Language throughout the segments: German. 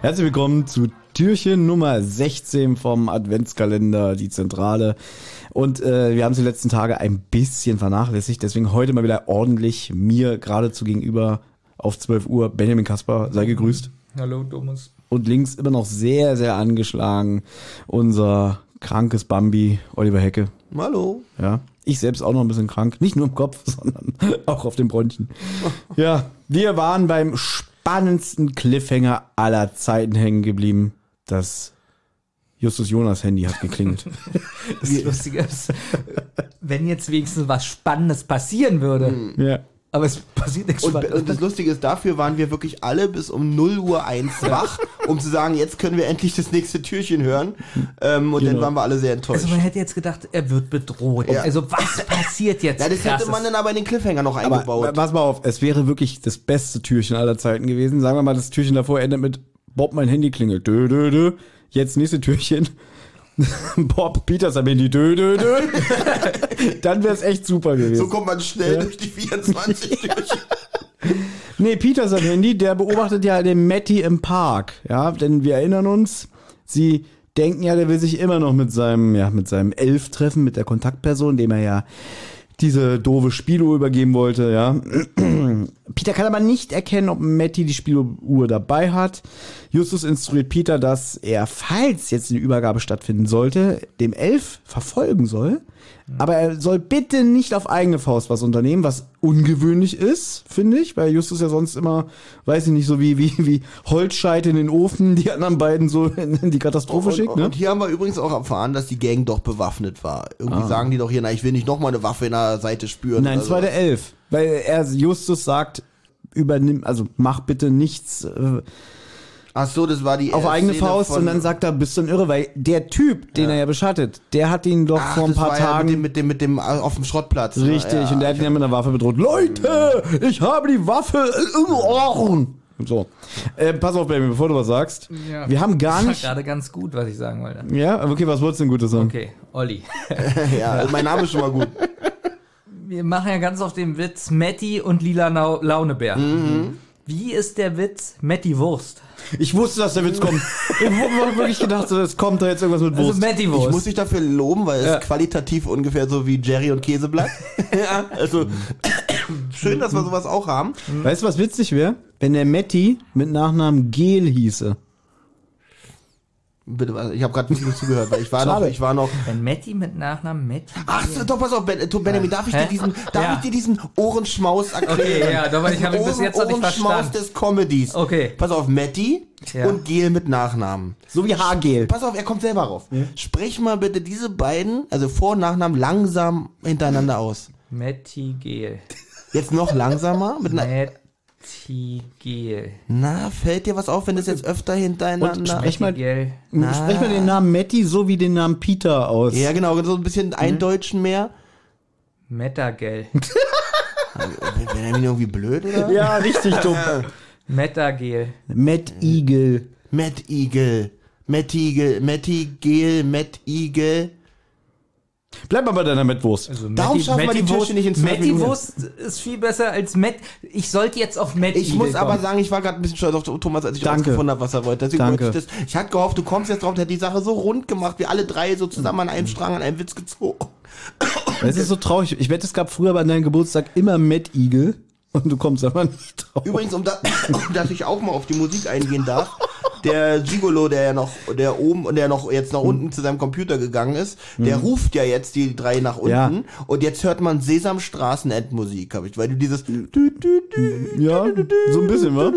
Herzlich willkommen zu Türchen Nummer 16 vom Adventskalender, die Zentrale. Und äh, wir haben es die letzten Tage ein bisschen vernachlässigt, deswegen heute mal wieder ordentlich mir geradezu gegenüber auf 12 Uhr. Benjamin Kasper, sei gegrüßt. Hallo Thomas. Und links immer noch sehr, sehr angeschlagen unser krankes Bambi, Oliver Hecke. Hallo. Ja. Ich selbst auch noch ein bisschen krank. Nicht nur im Kopf, sondern auch auf den Bronchien. Ja, wir waren beim spannendsten Cliffhanger aller Zeiten hängen geblieben. Das Justus Jonas Handy hat geklingelt. Das Lustige ist, wenn jetzt wenigstens was Spannendes passieren würde. ja. Aber es passiert nichts Und, und das Lustige ist, dafür waren wir wirklich alle bis um 0 Uhr 1 wach, um zu sagen, jetzt können wir endlich das nächste Türchen hören. Ähm, und dann Genau. waren wir alle sehr enttäuscht. also man hätte jetzt gedacht, er wird bedroht. Ja. Also was passiert jetzt? ja, das hätte Krasses? man dann aber in den Cliffhanger noch Aber eingebaut. pass mal auf, es wäre wirklich das beste Türchen aller Zeiten gewesen. Sagen wir mal, das Türchen davor endet mit Bob, mein Handy klingelt. Dö, dö, dö. Jetzt nächste Türchen. Bob, Peters am Handy. Dö, dö, dö. Dann wäre es echt super gewesen. so kommt man schnell Ja. durch die 24 Türchen. Nee, Peter sein Handy, der beobachtet ja den Matty im Park, ja, denn wir erinnern uns, sie denken ja, der will sich immer noch mit seinem, ja, mit seinem Elf treffen, mit der Kontaktperson, dem er ja diese doofe Spieluhr übergeben wollte, ja. Peter kann aber nicht erkennen, ob Matty die Spieluhr dabei hat. Justus instruiert Peter, dass er, falls jetzt eine Übergabe stattfinden sollte, dem Elf verfolgen soll. Aber er soll bitte nicht auf eigene Faust was unternehmen, was ungewöhnlich ist, finde ich, weil Justus ja sonst immer, weiß ich nicht, so wie, wie, wie Holzscheite in den Ofen die anderen beiden so in die Katastrophe Und, schickt, ne? und hier haben wir übrigens auch erfahren, dass die Gang doch bewaffnet war. Irgendwie sagen die doch hier, na, ich will nicht nochmal eine Waffe in der Seite spüren. Nein, es war der. Elf. Weil er, Justus sagt, übernimm, also mach bitte nichts äh, Ach so, das war die auf eigene Szene Faust von- und dann sagt er, bist du ein Irre, weil der Typ, den er ja beschattet, der hat ihn doch Ach, vor ein das paar war ja Tagen. mit dem, mit dem, mit dem äh, auf dem Schrottplatz. richtig, Ja, und der hat ihn ja mit einer Waffe bedroht. Leute, ich habe die Waffe im Ohren. So. Äh, pass auf, Baby, bevor du was sagst. Ja. Wir haben gar Das war nicht. gerade ganz gut, was ich sagen wollte. Ja, okay, was wolltest du denn Gutes sagen? Okay, Olli. ja, also mein Name ist schon mal gut. Wir machen ja ganz auf den Witz Matti und Lila Launebär. Mhm. Wie ist der Witz Matti Wurst? Ich wusste, dass der Witz kommt. Ich habe wirklich gedacht, es kommt da jetzt irgendwas mit Also Wurst. Matti Ich muss Wurst. dich dafür loben, weil es Ja. ist qualitativ ungefähr so wie Jerry und Käseblatt. ja, also schön, dass wir sowas auch haben. weißt du, was witzig wäre? Wenn der Matti mit Nachnamen Gel hieße. Bitte, warte, ich habe gerade nicht zugehört, weil ich war noch, ich war noch. Wenn Matti mit Nachnamen Matti. Ach, so, doch, pass auf, ben, äh, Benjamin, darf ich dir diesen, darf Ja. ich dir diesen Ohrenschmaus erklären? Okay, ja, doch, weil ich habe ihn bis jetzt noch nicht Ohrenschmaus verstanden. des Comedies. Okay. Pass auf, Matti Ja. und Gel mit Nachnamen. So wie Haargel. Pass auf, er kommt selber rauf. Sprich mal bitte diese beiden, also Vor- und Nachnamen, langsam hintereinander aus. Matti Gel. Jetzt noch langsamer. Mit einer, Matti Gel. na, fällt dir was auf, wenn das jetzt öfter hintereinander... Und sprech mal, Gel. sprech mal den Namen Matti so wie den Namen Peter aus. ja, genau, so ein bisschen eindeutschen mehr. Metagel. Benjamin irgendwie blöd, oder? Ja, richtig dumm. Metagel. Matt Eagle. Matt Eagle. Matt Eagle. Matt Eagle. Matt Eagle. Bleib mal bei deiner Mettwurst. Also Darum schaffen wir die Türchen nicht in zwölf Matti Minuten. Wurst ist viel besser als Met. Ich sollte jetzt auf Matti Ich muss aber sagen, ich war gerade ein bisschen stolz auf Thomas, als ich rausgefunden habe, was er wollte. Deswegen Danke. wollte ich das. Ich hatte gehofft, du kommst jetzt drauf, der hat die Sache so rund gemacht, wir alle drei so zusammen an einem Strang, an einem Witz gezogen. Es ist so traurig. Ich wette, es gab früher bei deinem Geburtstag immer Eagle und du kommst aber nicht drauf. Übrigens, um, da, um dass ich auch mal auf die Musik eingehen darf, der Gigolo, der ja noch, der oben und der noch jetzt nach unten zu seinem Computer gegangen ist, der ruft ja jetzt die drei nach unten Ja. und jetzt hört man Sesamstraßen Endmusik, habe ich, weil du dieses Ja, so ein bisschen, wa?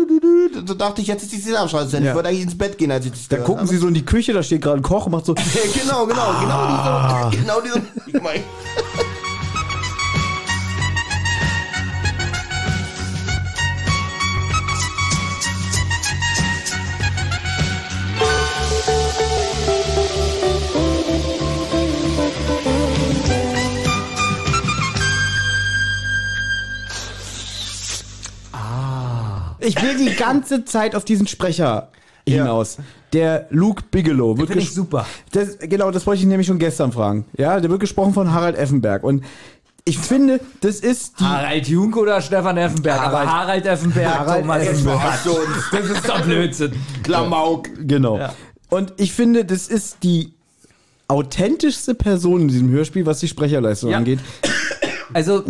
so dachte ich, jetzt ist die Sesamstraße. Ja. Ich wollte eigentlich ins Bett gehen, als ich das Da gehört gucken sie so in die Küche, da steht gerade ein Koch und macht so. Ja, genau, genau, Ah. genau diese, genau diese Musik meine ich. Will die ganze Zeit auf diesen Sprecher hinaus. Der Luke Bigelow wird Finde ich super. Das, genau, das wollte ich nämlich schon gestern fragen. Ja, der wird gesprochen von Harald Effenberg. Und ich finde, das ist die. Harald Junk oder Stefan Effenberg? Harald- Aber Harald Effenberg, Harald Thomas Effenberg. Das ist doch Blödsinn. Klamauk. Genau. Ja. Und ich finde, das ist die authentischste Person in diesem Hörspiel, was die Sprecherleistung Ja. angeht. Also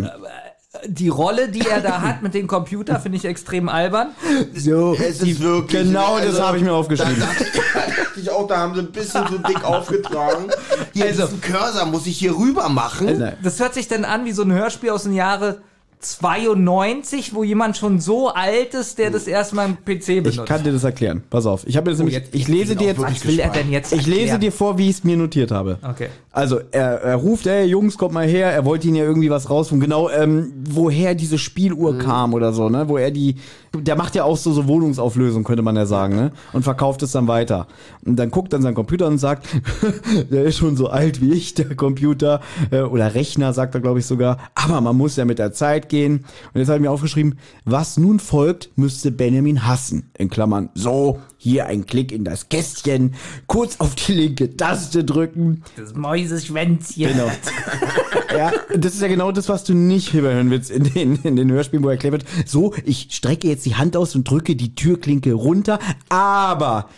die Rolle, die er da hat mit dem Computer, finde ich extrem albern. So, Es ist wirklich. genau das also, habe ich mir aufgeschrieben. Da dachte, da dachte ich auch, da haben sie ein bisschen zu dick aufgetragen. Hier, Also- diesen Cursor muss ich hier rüber machen. Nein. Das hört sich dann an wie so ein Hörspiel aus dem Jahre 92, wo jemand schon so alt ist, der das erstmal am PC benutzt. Ich kann dir das erklären. Pass auf. Ich habe jetzt nämlich, jetzt- ich lese dir jetzt, Was will er denn jetzt ich lese dir vor, wie ich es mir notiert habe. Okay. Also er, er ruft, hey Jungs, kommt mal her. Er wollte ihnen ja irgendwie was rausholen. Genau, ähm, woher diese Spieluhr kam oder so, ne? Wo er die, der macht ja auch so so Wohnungsauflösung, könnte man ja sagen, ne? Und verkauft es dann weiter. Und dann guckt dann sein Computer und sagt, der ist schon so alt wie ich, der Computer äh, oder Rechner, sagt er glaube ich sogar. Aber man muss ja mit der Zeit gehen. Und jetzt habe ich mir aufgeschrieben, was nun folgt, müsste Benjamin hassen. In Klammern. So, hier ein Klick in das Kästchen, kurz auf die linke Taste drücken. Das Mäuseschwänzchen. Genau. ja, das ist ja genau das, was du nicht überhören willst in den, in den Hörspielen, wo erklärt wird, so, ich strecke jetzt die Hand aus und drücke die Türklinke runter, aber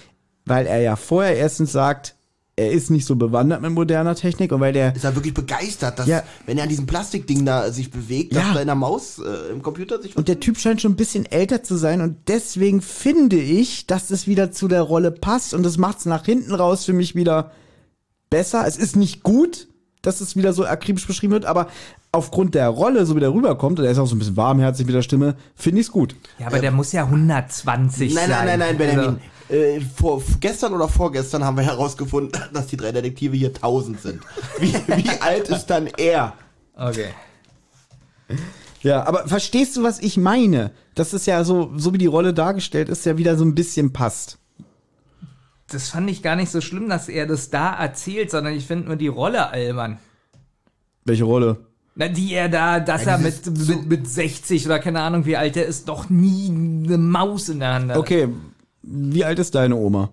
weil er ja vorher erstens sagt, er ist nicht so bewandert mit moderner Technik und weil der Ist er wirklich begeistert, dass, Ja. wenn er an diesem Plastikding da sich bewegt, Ja. dass da in der Maus äh, im Computer sich und der Typ scheint schon ein bisschen älter zu sein und deswegen finde ich, dass es wieder zu der Rolle passt und das macht es nach hinten raus für mich wieder besser. Es ist nicht gut, dass es wieder so akribisch beschrieben wird, aber aufgrund der Rolle, so wie der rüberkommt, und er ist auch so ein bisschen warmherzig mit der Stimme, finde ich es gut. Ja, aber der muss ja 120 Nein, sein. nein, nein, nein, Benjamin. Also, Äh, vor, gestern oder vorgestern haben wir herausgefunden, dass die drei Detektive hier 1000 sind. Wie, wie alt ist dann er? okay. Ja, aber verstehst du, was ich meine? Das ist ja so, so wie die Rolle dargestellt ist, ja wieder so ein bisschen passt. Das fand ich gar nicht so schlimm, dass er das da erzählt, sondern ich finde nur die Rolle albern. Welche Rolle? Na, die er da, dass er mit, mit, mit 60 oder keine Ahnung wie alt er ist, doch nie eine Maus in der Hand hat. Okay, wie alt ist deine Oma?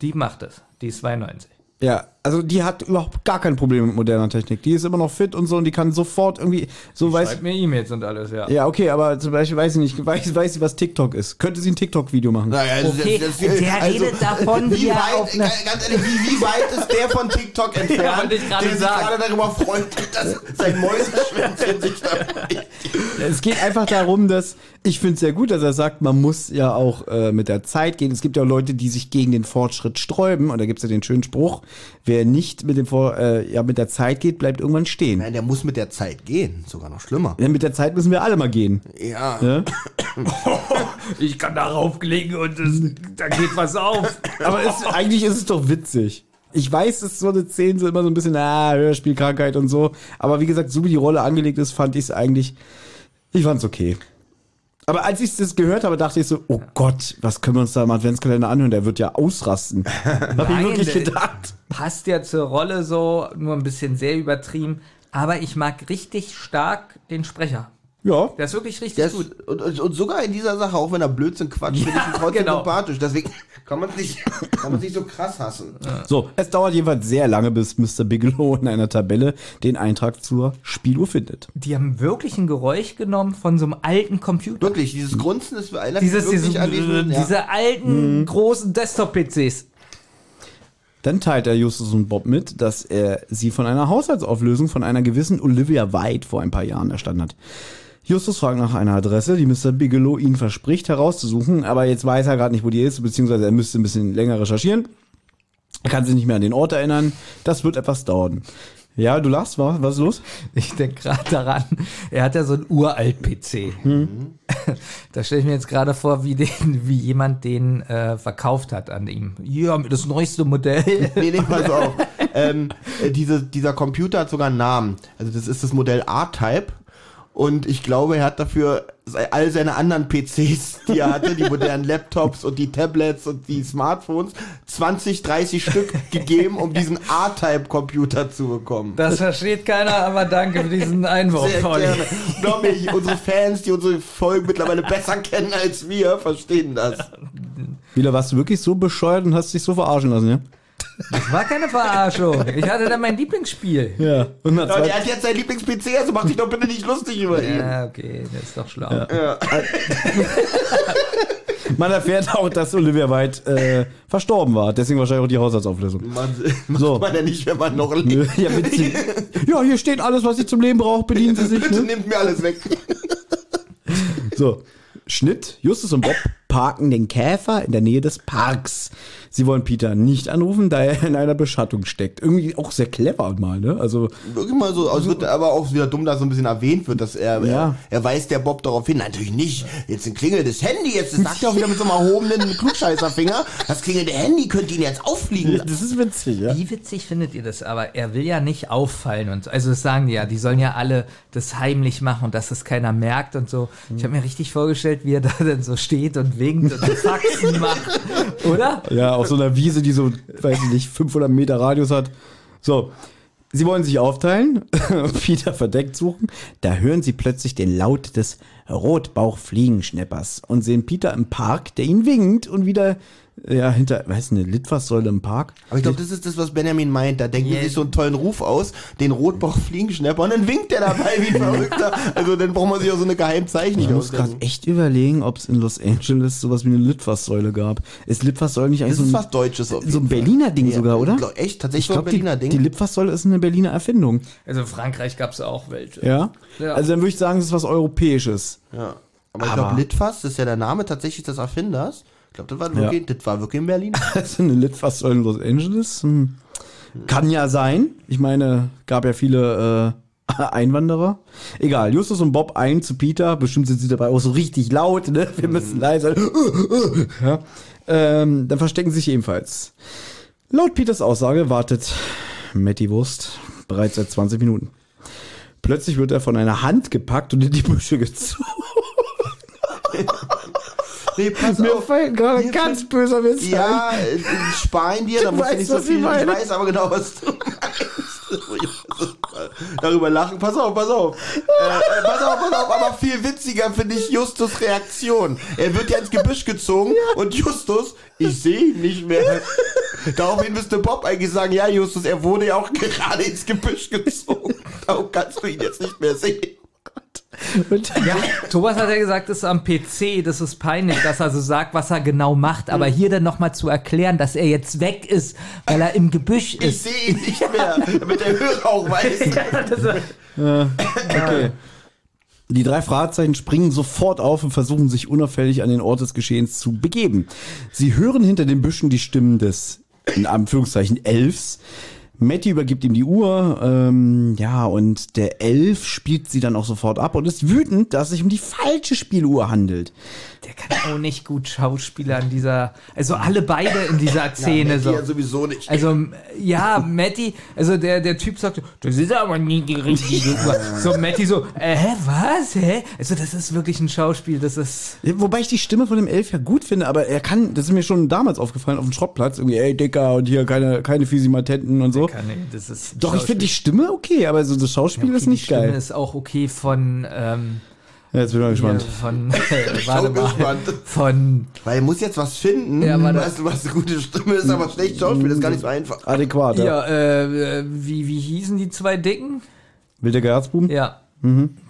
Die macht es. Die ist 92. Ja, also die hat überhaupt gar kein Problem mit moderner Technik. Die ist immer noch fit und so und die kann sofort irgendwie, so weiß Schreibt mir E-Mails und alles, ja. Ja, okay, aber zum Beispiel weiß ich nicht, weiß, weiß sie, was TikTok ist. Könnte sie ein TikTok-Video machen? Naja, also Okay, der redet davon, wie wie weit, auf eine- ganz ehrlich, wie, wie weit ist der von TikTok entfernt, gerade der sich sagen. gerade darüber freut, dass sein Mäuseschwänzchen sich da Es geht einfach darum, dass ich finde es sehr gut, dass er sagt, man muss ja auch äh, mit der Zeit gehen. Es gibt ja auch Leute, die sich gegen den Fortschritt sträuben. Und da gibt es ja den schönen Spruch, wer nicht mit dem Vor äh, ja mit der Zeit geht, bleibt irgendwann stehen. Nein, der muss mit der Zeit gehen, sogar noch schlimmer. Denn mit der Zeit müssen wir alle mal gehen. Ja. Ne? Ich kann darauf klicken und es, da geht was auf. Aber es, eigentlich ist es doch witzig. Ich weiß, dass so eine Szenen sind immer so ein bisschen, ah, Hörspielkrankheit und so. Aber wie gesagt, so wie die Rolle angelegt ist, fand ich es eigentlich, ich fand's okay. Aber als ich das gehört habe, dachte ich so, oh Gott, was können wir uns da im Adventskalender anhören? Der wird ja ausrasten. Hab ich wirklich gedacht. Passt ja zur Rolle so, nur ein bisschen sehr übertrieben. Aber ich mag richtig stark den Sprecher. Ja. Der ist wirklich richtig ist, gut. und, und, und sogar in dieser Sache, auch wenn er Blödsinn quatscht, finde ich ihn trotzdem genau. sympathisch. Deswegen kann man es nicht, kann man es nicht so krass hassen. So, es dauert jedenfalls sehr lange, bis Mr. Bigelow in einer Tabelle den Eintrag zur Spieluhr findet. Die haben wirklich ein Geräusch genommen von so einem alten Computer. Wirklich, dieses Grunzen ist erinnert Dieses, wirklich diese, an diesen, ja. diese alten, großen Desktop-PCs. Dann teilt er Justus und Bob mit, dass er sie von einer Haushaltsauflösung von einer gewissen Olivia White vor ein paar Jahren erstanden hat. Justus fragt nach einer Adresse, die Mr. Bigelow ihnen verspricht herauszusuchen, aber jetzt weiß er gerade nicht, wo die ist, beziehungsweise er müsste ein bisschen länger recherchieren. Er kann sich nicht mehr an den Ort erinnern. Das wird etwas dauern. Ja, du lachst, was, was ist los? Ich denke gerade daran, er hat ja so einen uralt-PC. Da stelle ich mir jetzt gerade vor, wie, den, wie jemand den äh, verkauft hat an ihm. Ja, das neueste Modell. Nee, nee, pass auf. ähm, äh, diese, dieser Computer hat sogar einen Namen. Also das ist das Modell R-Type. Und ich glaube, er hat dafür all seine anderen PCs, die er hatte, die modernen Laptops und die Tablets und die Smartphones, 20, 30 Stück gegeben, um diesen R-Type-Computer zu bekommen. Das versteht keiner, aber danke für diesen Einwurf, Sehr gerne. Glaub mir, unsere Fans, die unsere Folgen mittlerweile besser kennen als wir, verstehen das. Wieder warst du wirklich so bescheuert und hast dich so verarschen lassen, ja? Das war keine Verarschung. Ich hatte da mein Lieblingsspiel. Ja. Und Ja, der hat jetzt seinen Lieblings-PC, also mach dich doch bitte nicht lustig über ihn. Ja, okay, das ist doch schlau. man erfährt auch, dass Olivia White äh, verstorben war. Deswegen wahrscheinlich auch die Haushaltsauflösung. Man, macht So. man ja nicht, wenn man noch lebt. Ja, witzig. ja, hier steht alles, was ich zum Leben brauche. Bedienen Sie sich. Bitte Ne? nimmt mir alles weg. So, Schnitt. Justus und Bob parken den Käfer in der Nähe des Parks. Sie wollen Peter nicht anrufen, da er in einer Beschattung steckt. Irgendwie auch sehr clever mal, ne? Also, Wirklich mal so, also es wird aber auch wieder dumm, dass so ein bisschen erwähnt wird, dass er, Ja. er, er weist der Bob darauf hin, natürlich nicht, jetzt ein klingelndes Handy, jetzt das sagt er auch wieder mit so einem erhobenen Klugscheißerfinger, das klingelnde Handy könnte ihn jetzt auffliegen das ist witzig, ja. Wie witzig findet ihr das? Aber er will ja nicht auffallen und so. also das sagen die ja, die sollen ja alle das heimlich machen und dass es keiner merkt und so. Ich habe mir richtig vorgestellt, wie er da dann so steht und winkt und Faxen macht, oder? Ja, auf so einer Wiese, die so, weiß ich nicht, 500 Meter Radius hat. So, sie wollen sich aufteilen, Peter verdeckt suchen. Da hören sie plötzlich den Laut des Rotbauchfliegenschneppers und sehen Peter im Park, der ihn winkt und wieder, ja, hinter, weiß eine Litfaßsäule im Park. Aber ich glaube, das ist das, was Benjamin meint. Da denken Yeah. sie sich so einen tollen Ruf aus, den Rotbauch-Fliegenschnapper, und dann winkt der dabei wie Verrückter. Also dann braucht man sich auch so eine Geheimzeichen Ich nicht muss gerade echt überlegen, ob es in Los Angeles sowas wie eine Litfaßsäule gab. Ist Litfaßsäule nicht eigentlich Das ist so was ein, Deutsches auf so ein. Berliner Ding Ja, sogar, oder? ich glaub, echt? Tatsächlich Ich so ein glaube, die, Berliner Ding? die Litfaßsäule ist eine Berliner Erfindung. Also in Frankreich gab es auch welche. Ja? Ja. Also dann würde ich sagen, es ist was Europäisches. Ja. Aber ich glaube, Litfaß, das ist ja der Name tatsächlich des Erfinders. Ich glaube, das, war wirklich- das war wirklich in Berlin. Also eine Litfaßsäule in Los Angeles? Hm. Kann ja sein. Ich meine, gab ja viele äh, Einwanderer. Egal, Justus und Bob ein zu Peter. Bestimmt sind sie dabei auch so richtig laut. Ne? Wir müssen leise sein. Ja. Ähm, dann verstecken sie sich ebenfalls. Laut Peters Aussage wartet Matty Wurst bereits seit 20 Minuten. Plötzlich wird er von einer Hand gepackt und in die Büsche gezogen. Nee, pass Mir auf. fällt gerade Hier ganz böser Witz ein. Ja, äh, ihn dir, da musst du weißt, nicht so ich viel. Ich meine. weiß aber genau, was du meinst. Darüber lachen. Pass auf, pass auf. Äh, äh, pass auf, pass auf. Aber viel witziger finde ich Justus Reaktion. Er wird ja ins Gebüsch gezogen und Justus, ich sehe ihn nicht mehr. Daraufhin müsste Bob eigentlich sagen, ja Justus, er wurde ja auch gerade ins Gebüsch gezogen. Darum kannst du ihn jetzt nicht mehr sehen. Und Ja, Thomas hat ja gesagt, das ist am PC, das ist peinlich, dass er so sagt, was er genau macht, aber hier dann nochmal zu erklären, dass er jetzt weg ist, weil er im Gebüsch Ich ist. sehe ihn nicht mehr, damit der Hörer auch weiß. Okay. Die drei Fragezeichen springen sofort auf und versuchen sich unauffällig an den Ort des Geschehens zu begeben. Sie hören hinter den Büschen die Stimmen des, in Anführungszeichen, Elfs. Matty übergibt ihm die Uhr, ähm, ja, und der Elf spielt sie dann auch sofort ab und ist wütend, dass es sich um die falsche Spieluhr handelt. Der kann auch nicht gut Schauspieler in dieser, also alle beide in dieser Szene Matty so. ja sowieso nicht. Also, ja, Matty, also der, der Typ sagt, das ist aber nie die richtige Uhr. So, Matty so, äh, hä, was, hä? Also, das ist wirklich ein Schauspiel, das ist, Wobei ich die Stimme von dem Elf ja gut finde, aber er kann, das ist mir schon damals aufgefallen, auf dem Schrottplatz, irgendwie, ey, Dicker, und hier keine, keine Physimatenten und so. Kann, nee, das ist Doch, ich finde die Stimme okay, aber so das Schauspiel Okay, ist nicht die Stimme geil. ist auch okay von, ähm, Ja, jetzt bin ich mal gespannt. von, äh, warte mal, gespannt. von, Weil er muss jetzt was finden, Ja, warte. weißt du, was eine gute Stimme ist, aber schlecht Schauspiel, das ist gar nicht so einfach. Adäquat, ja. ja, äh, wie, wie hießen die zwei Dicken? Wilder Gerzbuben? Ja.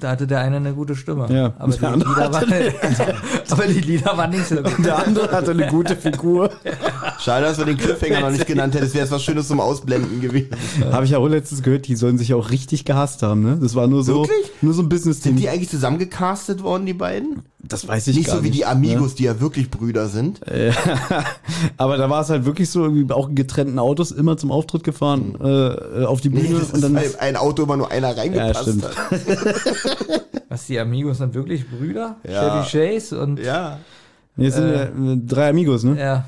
Da hatte der eine eine gute Stimme. Mhm. Ja. Aber, die Lieder waren, aber die Lieder waren nicht so gut. Der andere hatte eine gute Figur. Schade, dass wir den Cliffhanger noch nicht genannt hätten. Das wäre jetzt was Schönes zum Ausblenden gewesen. Habe ich ja auch letztens gehört, die sollen sich auch richtig gehasst haben, ne? Das war nur so, Wirklich? nur so ein Business-Team. Sind die eigentlich zusammengecastet worden, die beiden? Das weiß ich Nicht gar so wie nicht. die Amigos, die ja wirklich Brüder sind. Ne? Aber da war es halt wirklich so, irgendwie auch in getrennten Autos immer zum Auftritt gefahren, äh, auf die Bühne. Nee, und ist, dann weil ein Auto immer nur einer reingepasst stimmt. hat. Was, die Amigos sind wirklich Brüder? Ja. Chevy Chase und, Ja. Nee, es sind Äh. ja, äh, drei Amigos, ne? ja,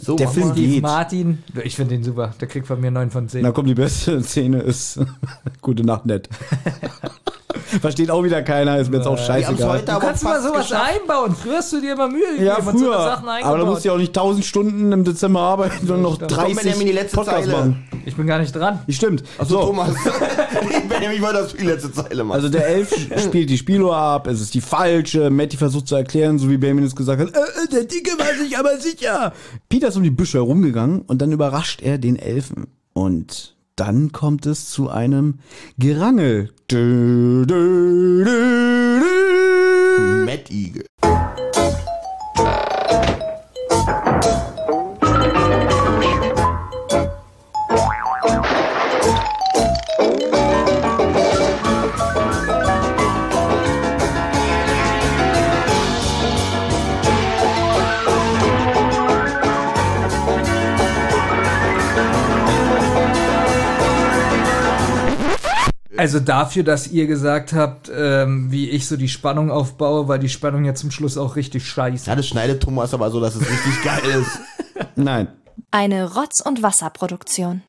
So, Der Film geht. Martin. Ich finde den super. Der kriegt von mir 9 von 10. Na komm, die beste Szene ist Gute Nacht, nett. Versteht auch wieder keiner, ist mir jetzt auch haben's scheißegal. Du kannst mal fast sowas geschafft. einbauen. Früher hast du dir immer Mühe gegeben Ja, und so früher. Sachen eingebaut. Aber da musst du ja auch nicht 1000 Stunden im Dezember arbeiten und noch stimmt. 30 Komm, die letzte Podcasts Zeile. machen. ich bin gar nicht dran. Die stimmt. Achso, So, Thomas. Benjamin wollte das die letzte Zeile machen. Also der Elf spielt die Spieluhr ab, es ist die falsche, Matty versucht zu erklären, so wie Benjamin es gesagt hat, äh, äh, der Dicke war sich aber sicher. Peter ist um die Büsche herumgegangen und dann überrascht er den Elfen. Und dann kommt es zu einem Gerangel. Matt Eagle. Also dafür, dass ihr gesagt habt, ähm, wie ich so die Spannung aufbaue, war die Spannung ja zum Schluss auch richtig scheiße. Ja, das schneidet Thomas aber so, dass es richtig geil ist. Nein. Eine Rotz- und Wasserproduktion.